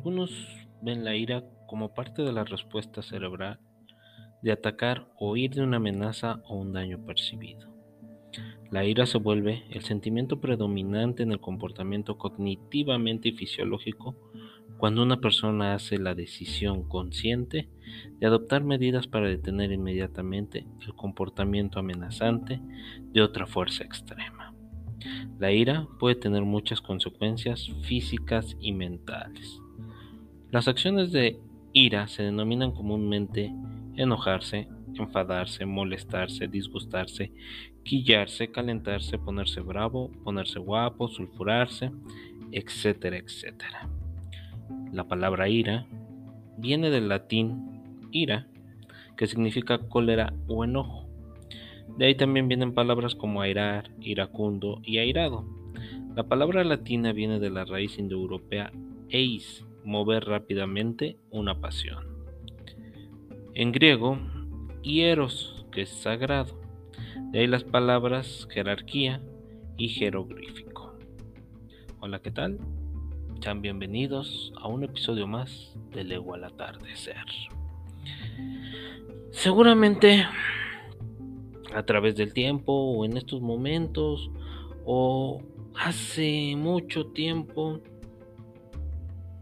Algunos ven la ira como parte de la respuesta cerebral de atacar o huir de una amenaza o un daño percibido. La ira se vuelve el sentimiento predominante en el comportamiento cognitivamente y fisiológico cuando una persona hace la decisión consciente de adoptar medidas para detener inmediatamente el comportamiento amenazante de otra fuerza extrema. La ira puede tener muchas consecuencias físicas y mentales. Las acciones de ira se denominan comúnmente enojarse, enfadarse, molestarse, disgustarse, quillarse, calentarse, ponerse bravo, ponerse guapo, sulfurarse, etcétera, etcétera. La palabra ira viene del latín ira, que significa cólera o enojo. De ahí también vienen palabras como airar, iracundo y airado. La palabra latina viene de la raíz indoeuropea eis, mover rápidamente una pasión. En griego, hieros, que es sagrado. De ahí las palabras jerarquía y jeroglífico. Hola, ¿qué tal? Sean bienvenidos a un episodio más de Lego al atardecer. Seguramente a través del tiempo o en estos momentos o hace mucho tiempo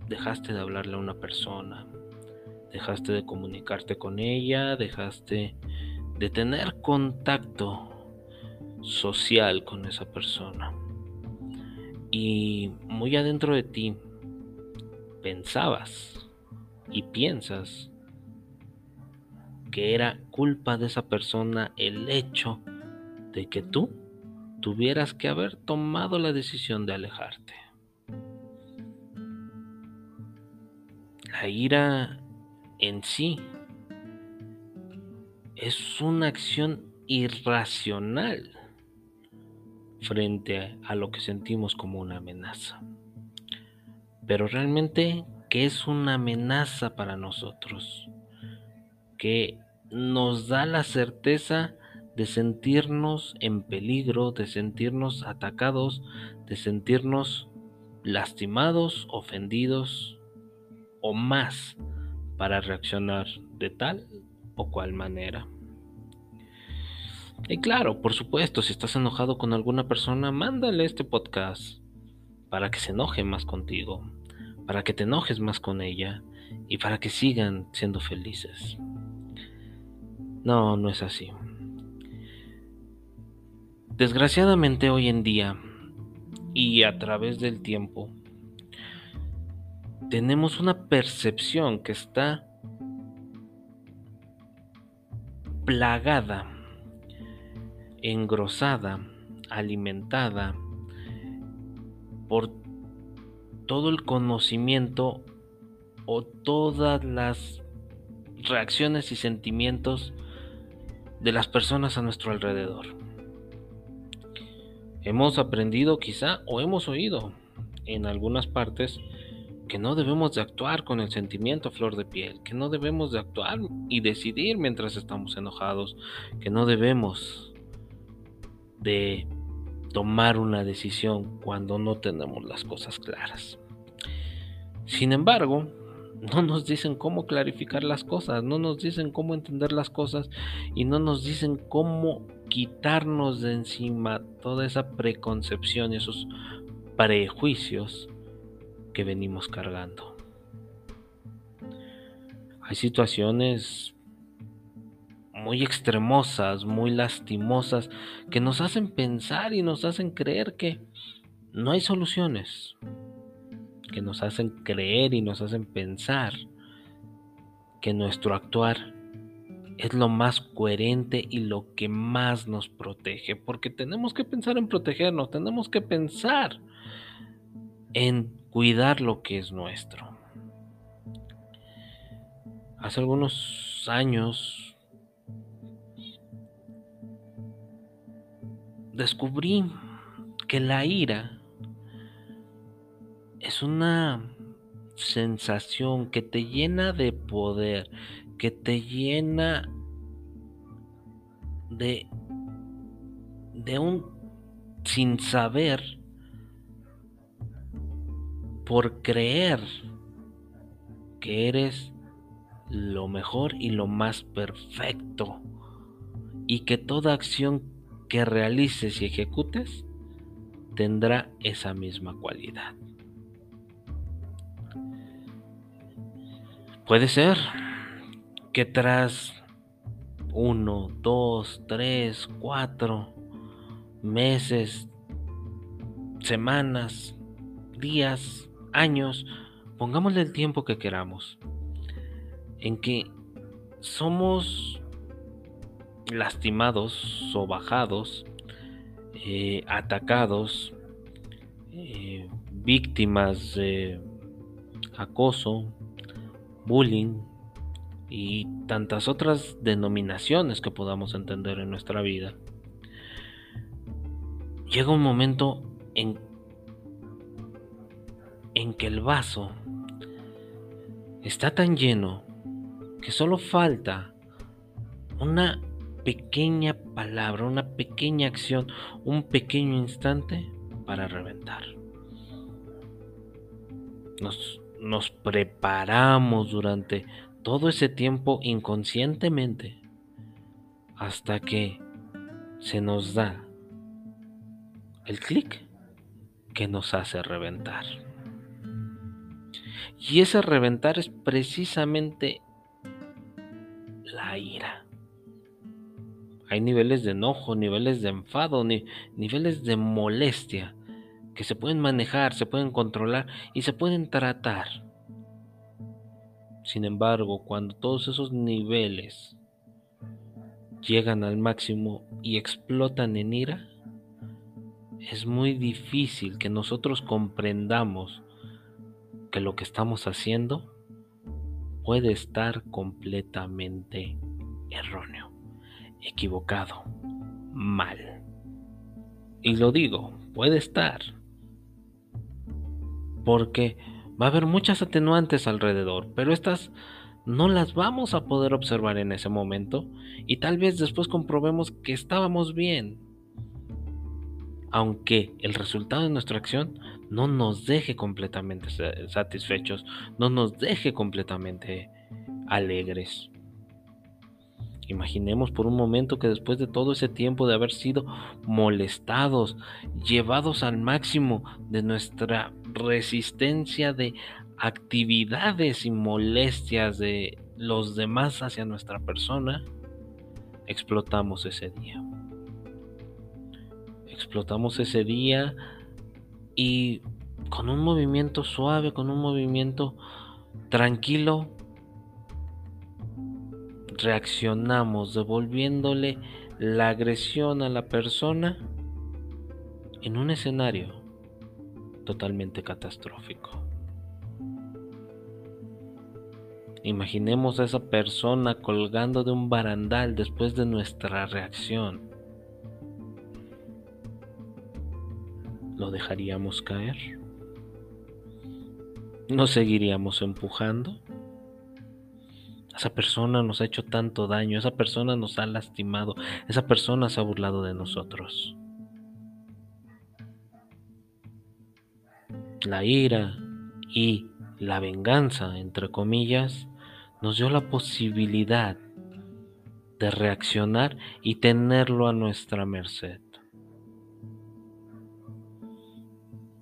dejaste de hablarle a una persona, dejaste de comunicarte con ella, dejaste de tener contacto social con esa persona. Y muy adentro de ti pensabas y piensas que era culpa de esa persona el hecho de que tú tuvieras que haber tomado la decisión de alejarte. La ira en sí es una acción irracional frente a lo que sentimos como una amenaza. Pero realmente, ¿qué es una amenaza para nosotros? Que nos da la certeza de sentirnos en peligro, de sentirnos atacados, de sentirnos lastimados, ofendidos o más para reaccionar de tal o cual manera. Y claro, por supuesto, si estás enojado con alguna persona, mándale este podcast para que se enoje más contigo, para que te enojes más con ella y para que sigan siendo felices. No, no es así. Desgraciadamente hoy en día y a través del tiempo, tenemos una percepción que está plagada, engrosada, alimentada por todo el conocimiento o todas las reacciones y sentimientos de las personas a nuestro alrededor. Hemos aprendido quizá o hemos oído en algunas partes que no debemos de actuar con el sentimiento a flor de piel, que no debemos de actuar y decidir mientras estamos enojados, que no debemos de tomar una decisión cuando no tenemos las cosas claras. Sin embargo, no nos dicen cómo clarificar las cosas, no nos dicen cómo entender las cosas y no nos dicen cómo quitarnos de encima toda esa preconcepción y esos prejuicios que venimos cargando. Hay situaciones muy extremosas, muy lastimosas, que nos hacen pensar y nos hacen creer que no hay soluciones, que nos hacen creer y nos hacen pensar que nuestro actuar es lo más coherente y lo que más nos protege, porque tenemos que pensar en protegernos, tenemos que pensar en cuidar lo que es nuestro. Hace algunos años descubrí que la ira es una sensación que te llena de poder, que te llena de, de un sin saber por creer que eres lo mejor y lo más perfecto y que toda acción que realices y ejecutes tendrá esa misma cualidad. Puede ser que tras uno, dos, tres, cuatro meses, semanas, días, años, pongámosle el tiempo que queramos, en que somos lastimados, sobajados, eh, atacados, eh, víctimas de acoso, bullying y tantas otras denominaciones que podamos entender en nuestra vida. Llega un momento en, en que el vaso está tan lleno que solo falta una pequeña palabra, una pequeña acción, un pequeño instante para reventar. Nos, nos preparamos durante todo ese tiempo inconscientemente hasta que se nos da el clic que nos hace reventar. Y ese reventar es precisamente la ira. Hay niveles de enojo, niveles de enfado, niveles de molestia que se pueden manejar, se pueden controlar y se pueden tratar. Sin embargo, cuando todos esos niveles llegan al máximo y explotan en ira, es muy difícil que nosotros comprendamos que lo que estamos haciendo puede estar completamente erróneo, equivocado, mal. Y lo digo, puede estar, porque va a haber muchas atenuantes alrededor, pero estas no las vamos a poder observar en ese momento y tal vez después comprobemos que estábamos bien. Aunque el resultado de nuestra acción no nos deje completamente satisfechos, no nos deje completamente alegres. Imaginemos por un momento que después de todo ese tiempo de haber sido molestados, llevados al máximo de nuestra resistencia de actividades y molestias de los demás hacia nuestra persona, explotamos ese día. Explotamos ese día y con un movimiento suave, con un movimiento tranquilo, reaccionamos devolviéndole la agresión a la persona en un escenario totalmente catastrófico. Imaginemos a esa persona colgando de un barandal después de nuestra reacción. ¿Lo dejaríamos caer? ¿No seguiríamos empujando? Esa persona nos ha hecho tanto daño, esa persona nos ha lastimado, esa persona se ha burlado de nosotros. La ira y la venganza, entre comillas, nos dio la posibilidad de reaccionar y tenerlo a nuestra merced.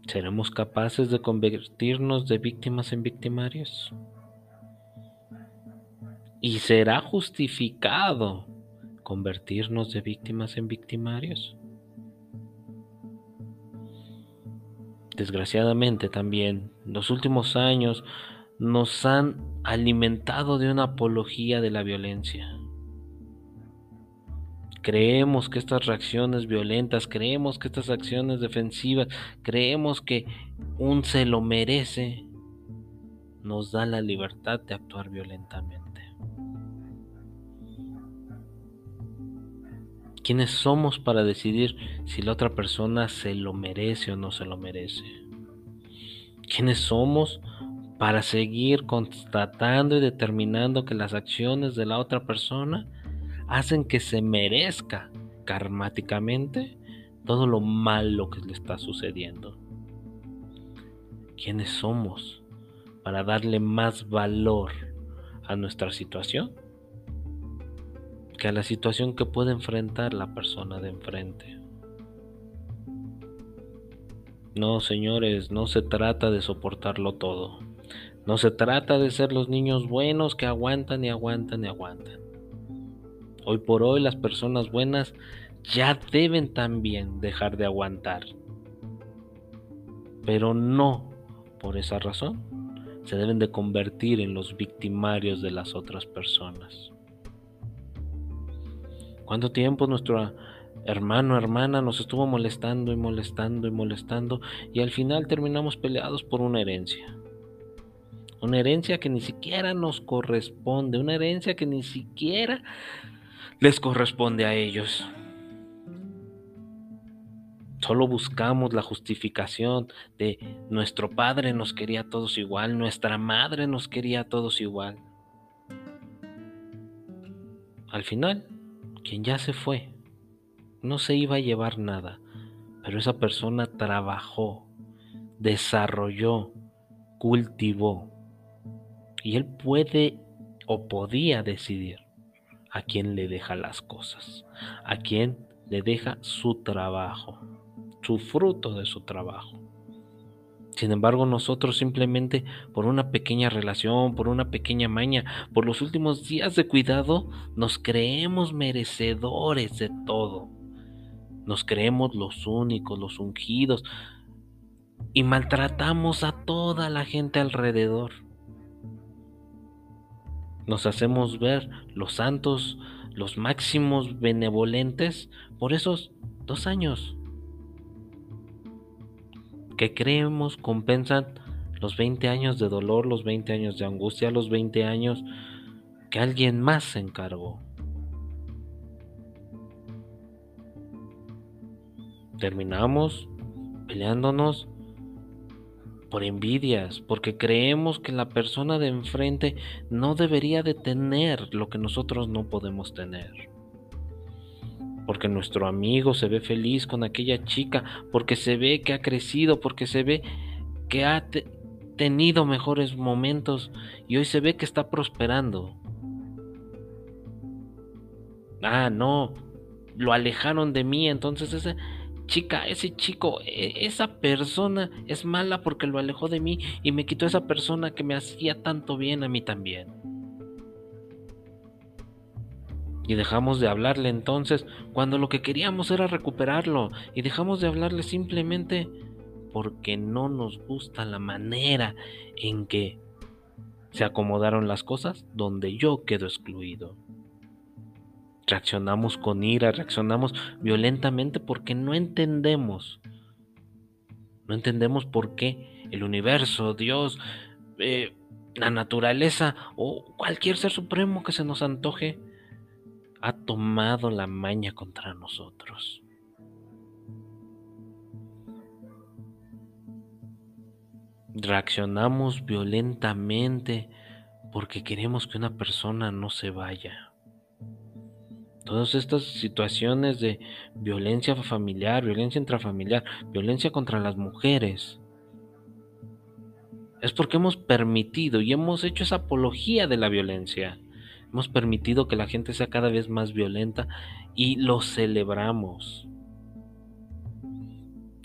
¿Seremos capaces de convertirnos de víctimas en victimarios? y será justificado convertirnos de víctimas en victimarios. Desgraciadamente también los últimos años nos han alimentado de una apología de la violencia. Creemos que estas reacciones violentas, creemos que estas acciones defensivas, creemos que un se lo merece, nos da la libertad de actuar violentamente. ¿Quiénes somos para decidir si la otra persona se lo merece o no se lo merece? ¿Quiénes somos para seguir constatando y determinando que las acciones de la otra persona hacen que se merezca karmáticamente todo lo malo que le está sucediendo? ¿Quiénes somos para darle más valor a nuestra situación que a la situación que puede enfrentar la persona de enfrente. No, señores, no se trata de soportarlo todo. No se trata de ser los niños buenos que aguantan y aguantan y aguantan. Hoy por hoy las personas buenas ya deben también dejar de aguantar. Pero no por esa razón se deben de convertir en los victimarios de las otras personas. ¿Cuánto tiempo nuestro hermano, hermana nos estuvo molestando y molestando y molestando y al final terminamos peleados por una herencia? Una herencia que ni siquiera nos corresponde, una herencia que ni siquiera les corresponde a ellos. Solo buscamos la justificación de nuestro padre nos quería a todos igual, nuestra madre nos quería a todos igual. Al final, quien ya se fue, no se iba a llevar nada, pero esa persona trabajó, desarrolló, cultivó. Y él puede o podía decidir a quién le deja las cosas, a quién le deja su trabajo su fruto de su trabajo. Sin embargo, nosotros simplemente por una pequeña relación, por una pequeña maña, por los últimos días de cuidado, nos creemos merecedores de todo. Nos creemos los únicos, los ungidos, y maltratamos a toda la gente alrededor. Nos hacemos ver los santos, los máximos benevolentes por esos dos años que creemos compensan los 20 años de dolor, los 20 años de angustia, los 20 años que alguien más se encargó. Terminamos peleándonos por envidias, porque creemos que la persona de enfrente no debería de tener lo que nosotros no podemos tener porque nuestro amigo se ve feliz con aquella chica, porque se ve que ha crecido, porque se ve que ha tenido mejores momentos y hoy se ve que está prosperando. Ah, no, lo alejaron de mí, entonces esa chica, ese chico, e, esa persona es mala porque lo alejó de mí y me quitó esa persona que me hacía tanto bien a mí también y dejamos de hablarle entonces cuando lo que queríamos era recuperarlo y dejamos de hablarle simplemente porque no nos gusta la manera en que se acomodaron las cosas donde yo quedo excluido. Reaccionamos con ira, reaccionamos violentamente porque no entendemos. No entendemos por qué el universo, Dios, eh, la naturaleza o cualquier ser supremo que se nos antoje ha tomado la maña contra nosotros. Reaccionamos violentamente porque queremos que una persona no se vaya. Todas estas situaciones de violencia familiar, violencia intrafamiliar, violencia contra las mujeres, es porque hemos permitido y hemos hecho esa apología de la violencia. Hemos permitido que la gente sea cada vez más violenta y lo celebramos.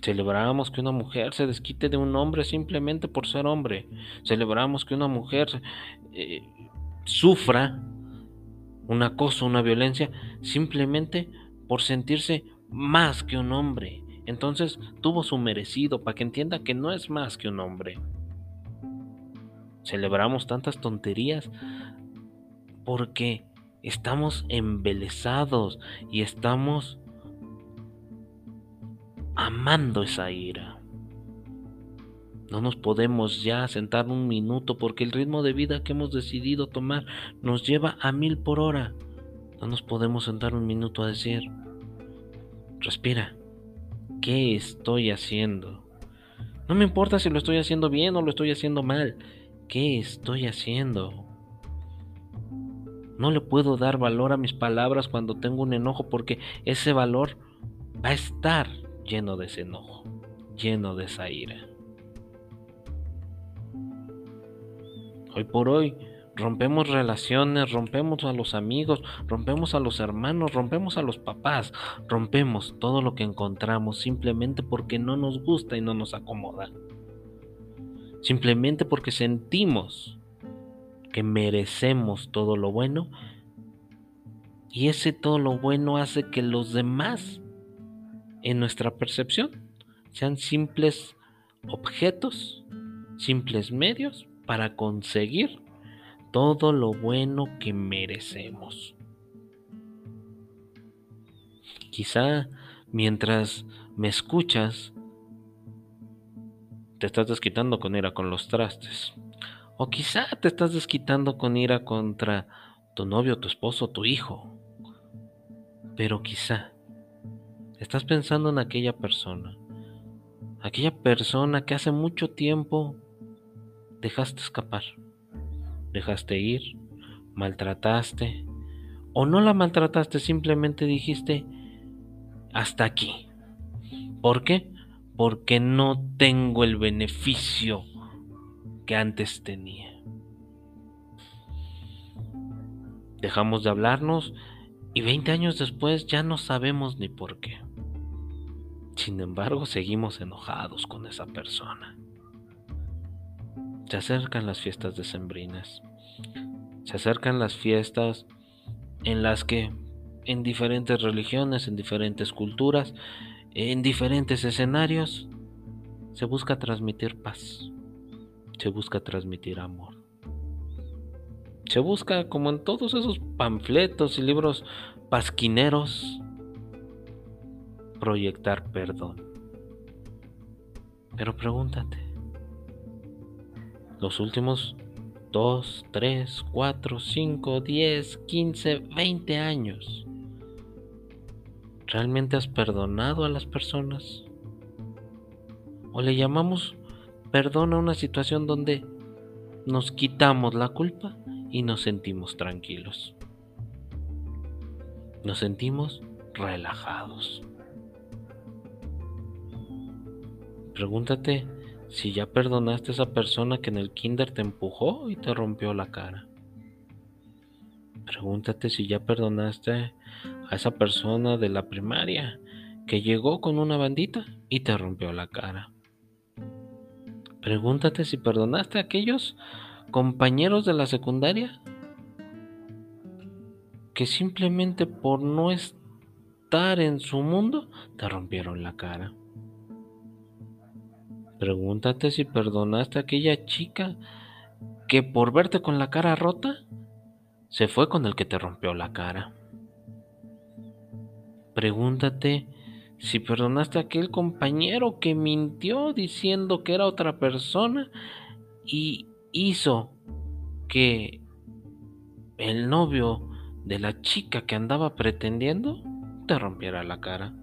Celebramos que una mujer se desquite de un hombre simplemente por ser hombre. Celebramos que una mujer eh, sufra un acoso, una violencia, simplemente por sentirse más que un hombre. Entonces tuvo su merecido para que entienda que no es más que un hombre. Celebramos tantas tonterías porque estamos embelesados y estamos amando esa ira. No nos podemos ya sentar un minuto porque el ritmo de vida que hemos decidido tomar nos lleva a mil por hora. No nos podemos sentar un minuto a decir, respira, ¿qué estoy haciendo? No me importa si lo estoy haciendo bien o lo estoy haciendo mal. ¿Qué estoy haciendo? No le puedo dar valor a mis palabras cuando tengo un enojo porque ese valor va a estar lleno de ese enojo, lleno de esa ira. Hoy por hoy rompemos relaciones, rompemos a los amigos, rompemos a los hermanos, rompemos a los papás, rompemos todo lo que encontramos simplemente porque no nos gusta y no nos acomoda. Simplemente porque sentimos que merecemos todo lo bueno y ese todo lo bueno hace que los demás, en nuestra percepción, sean simples objetos, simples medios para conseguir todo lo bueno que merecemos. Quizá mientras me escuchas, te estás desquitando con ira con los trastes. O quizá te estás desquitando con ira contra tu novio, tu esposo, tu hijo. Pero quizá estás pensando en aquella persona. Aquella persona que hace mucho tiempo dejaste escapar dejaste ir, maltrataste, o no la maltrataste, simplemente dijiste, hasta aquí. ¿Por qué? Porque no tengo el beneficio que antes tenía. Dejamos de hablarnos y 20 años después ya no sabemos ni por qué. Sin embargo, seguimos enojados con esa persona. Se acercan las fiestas decembrinas. Se acercan las fiestas en las que en diferentes religiones, en diferentes culturas, en diferentes escenarios, se busca transmitir paz. Se busca transmitir amor. Se busca, como en todos esos panfletos y libros pasquineros, proyectar perdón. Pero pregúntate, los últimos 2, 3, 4, 5, 10, 15, 20 años. ¿Realmente has perdonado a las personas? ¿O le llamamos perdón a una situación donde nos quitamos la culpa y nos sentimos tranquilos? Nos sentimos relajados. Pregúntate si ya perdonaste a esa persona que en el kinder te empujó y te rompió la cara. Pregúntate si ya perdonaste a esa persona de la primaria que llegó con una bandita y te rompió la cara. Pregúntate si perdonaste a aquellos compañeros de la secundaria que simplemente por no estar en su mundo te rompieron la cara. Pregúntate si perdonaste a aquella chica que por verte con la cara rota se fue con el que te rompió la cara. Pregúntate si perdonaste a aquel compañero que mintió diciendo que era otra persona y hizo que el novio de la chica que andaba pretendiendo te rompiera la cara.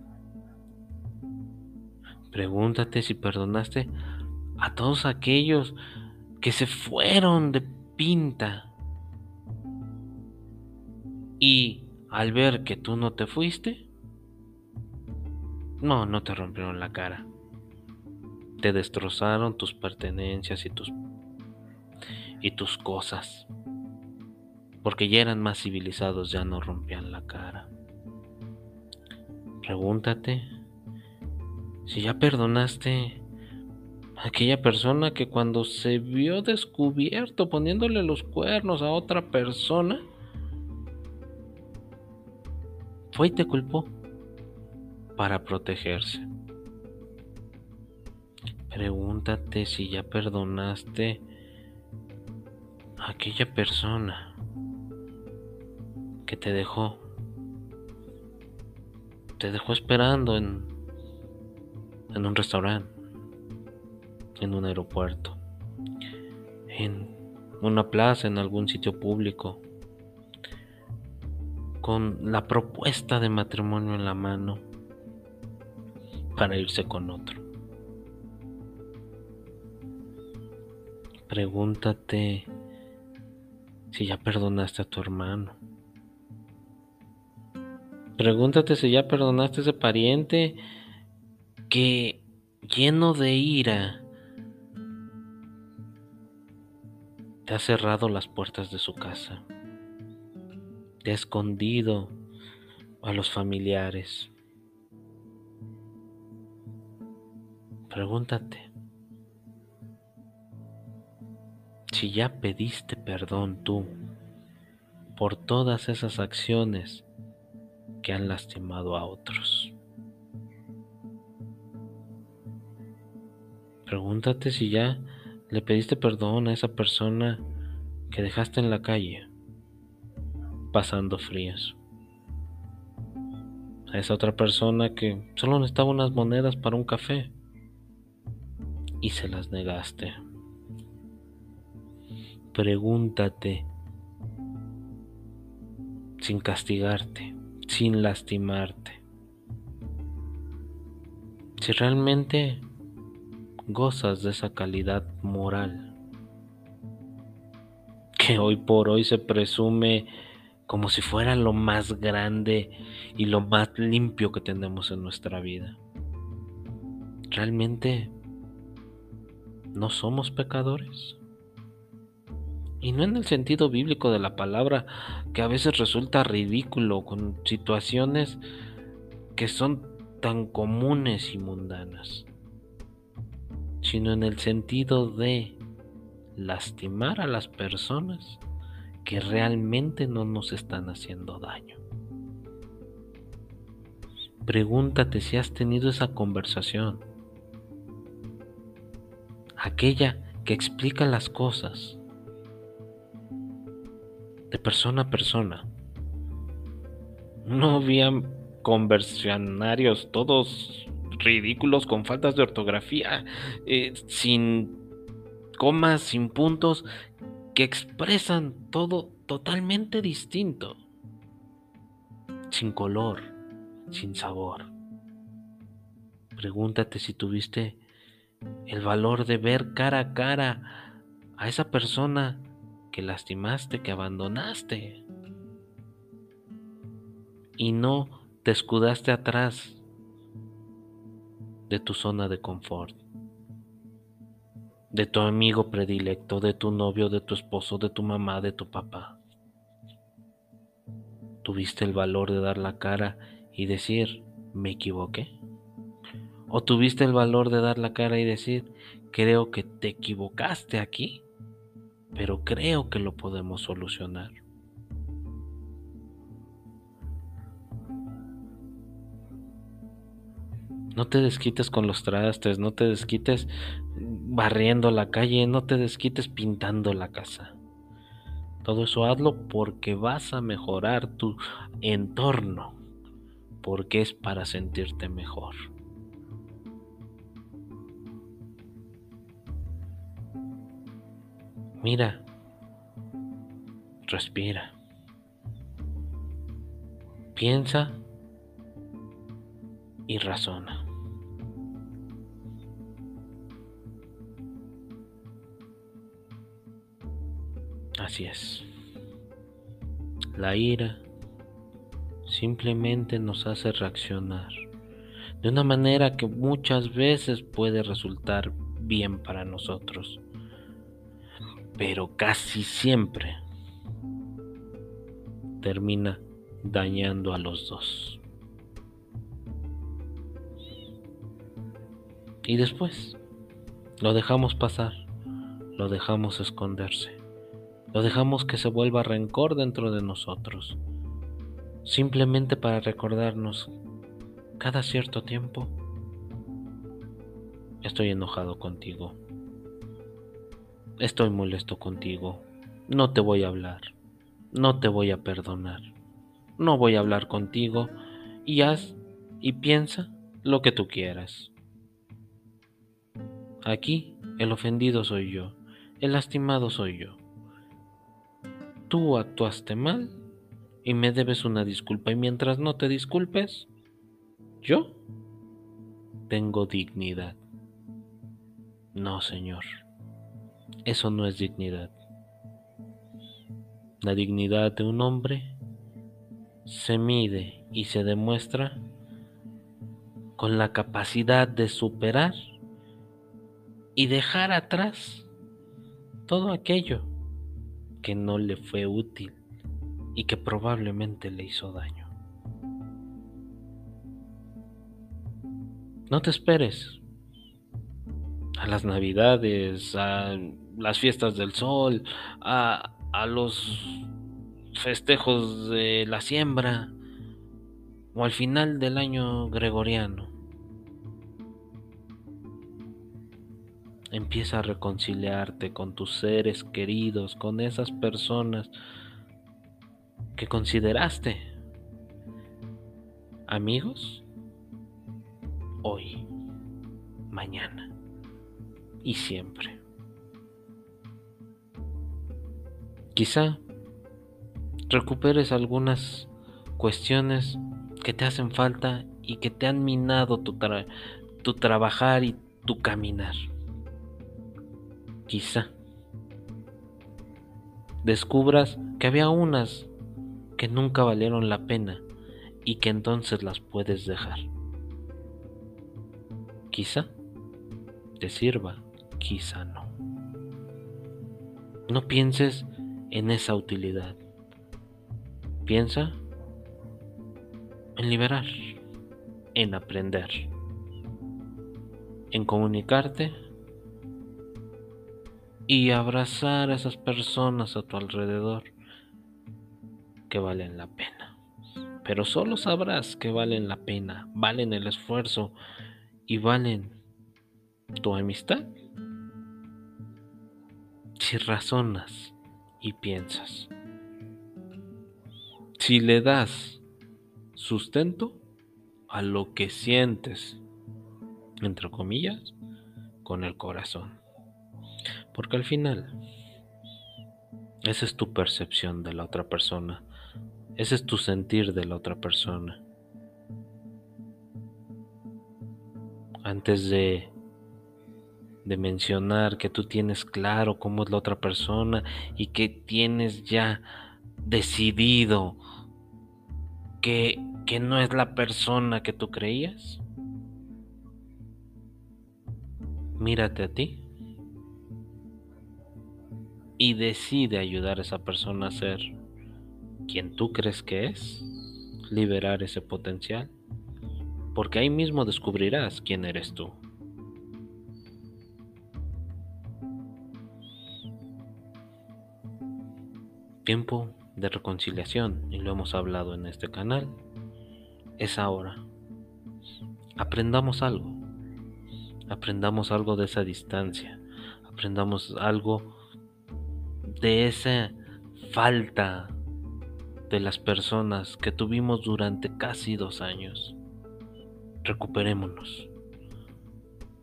Pregúntate si perdonaste a todos aquellos que se fueron de pinta. Y al ver que tú no te fuiste, no, no te rompieron la cara. Te destrozaron tus pertenencias y tus y tus cosas. Porque ya eran más civilizados, ya no rompían la cara. Pregúntate si ya perdonaste a aquella persona que cuando se vio descubierto poniéndole los cuernos a otra persona, fue y te culpó para protegerse. Pregúntate si ya perdonaste a aquella persona que te dejó, te dejó esperando en en un restaurante, en un aeropuerto, en una plaza, en algún sitio público, con la propuesta de matrimonio en la mano para irse con otro. Pregúntate si ya perdonaste a tu hermano. Pregúntate si ya perdonaste a ese pariente que lleno de ira te ha cerrado las puertas de su casa, te ha escondido a los familiares. Pregúntate si ya pediste perdón tú por todas esas acciones que han lastimado a otros. Pregúntate si ya le pediste perdón a esa persona que dejaste en la calle, pasando fríos. A esa otra persona que solo necesitaba unas monedas para un café y se las negaste. Pregúntate sin castigarte, sin lastimarte. Si realmente gozas de esa calidad moral que hoy por hoy se presume como si fuera lo más grande y lo más limpio que tenemos en nuestra vida. ¿Realmente no somos pecadores? Y no en el sentido bíblico de la palabra, que a veces resulta ridículo con situaciones que son tan comunes y mundanas, sino en el sentido de lastimar a las personas que realmente no nos están haciendo daño. Pregúntate si has tenido esa conversación, aquella que explica las cosas de persona a persona. No había conversionarios todos ridículos con faltas de ortografía, eh, sin comas, sin puntos, que expresan todo totalmente distinto, sin color, sin sabor. Pregúntate si tuviste el valor de ver cara a cara a esa persona que lastimaste, que abandonaste. Y no te escudaste atrás de tu zona de confort, de tu amigo predilecto, de tu novio, de tu esposo, de tu mamá, de tu papá. ¿Tuviste el valor de dar la cara y decir, me equivoqué? ¿O tuviste el valor de dar la cara y decir, creo que te equivocaste aquí? pero creo que lo podemos solucionar. No te desquites con los trastes, no te desquites barriendo la calle, no te desquites pintando la casa. Todo eso hazlo porque vas a mejorar tu entorno, porque es para sentirte mejor. Mira, respira, piensa y razona. Así es. La ira simplemente nos hace reaccionar de una manera que muchas veces puede resultar bien para nosotros pero casi siempre termina dañando a los dos. Y después lo dejamos pasar, lo dejamos esconderse, lo dejamos que se vuelva rencor dentro de nosotros, simplemente para recordarnos cada cierto tiempo, estoy enojado contigo. Estoy molesto contigo, no te voy a hablar, no te voy a perdonar, no voy a hablar contigo y haz y piensa lo que tú quieras. Aquí el ofendido soy yo, el lastimado soy yo. Tú actuaste mal y me debes una disculpa y mientras no te disculpes, yo tengo dignidad. No, Señor. Eso no es dignidad. La dignidad de un hombre se mide y se demuestra con la capacidad de superar y dejar atrás todo aquello que no le fue útil y que probablemente le hizo daño. No te esperes a las navidades, a las fiestas del sol, a, a los festejos de la siembra o al final del año gregoriano. Empieza a reconciliarte con tus seres queridos, con esas personas que consideraste amigos hoy, mañana y siempre. Quizá recuperes algunas cuestiones que te hacen falta y que te han minado tu, tu trabajar y tu caminar. Quizá descubras que había unas que nunca valieron la pena y que entonces las puedes dejar. Quizá te sirva, quizá no. No pienses en esa utilidad. Piensa en liberar, en aprender, en comunicarte y abrazar a esas personas a tu alrededor que valen la pena. Pero solo sabrás que valen la pena, valen el esfuerzo y valen tu amistad si razonas y piensas. Si le das sustento a lo que sientes, entre comillas, con el corazón. Porque al final, esa es tu percepción de la otra persona. Ese es tu sentir de la otra persona. Antes de de mencionar que tú tienes claro cómo es la otra persona y que tienes ya decidido que, que no es la persona que tú creías? Mírate a ti y decide ayudar a esa persona a ser quien tú crees que es, liberar ese potencial, porque ahí mismo descubrirás quién eres tú. tiempo de reconciliación, y lo hemos hablado en este canal, es ahora. Aprendamos algo. Aprendamos algo de esa distancia. Aprendamos algo de esa falta de las personas que tuvimos durante casi dos años. Recuperémonos.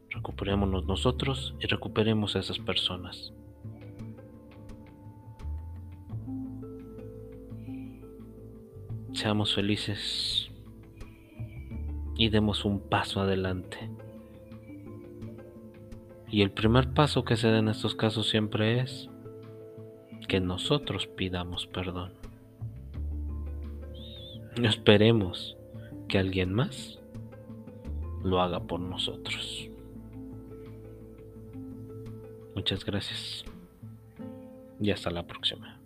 Recuperémonos nosotros y recuperemos a esas personas. seamos felices y demos un paso adelante. Y el primer paso que se da en estos casos siempre es que nosotros pidamos perdón. No esperemos que alguien más lo haga por nosotros. Muchas gracias y hasta la próxima.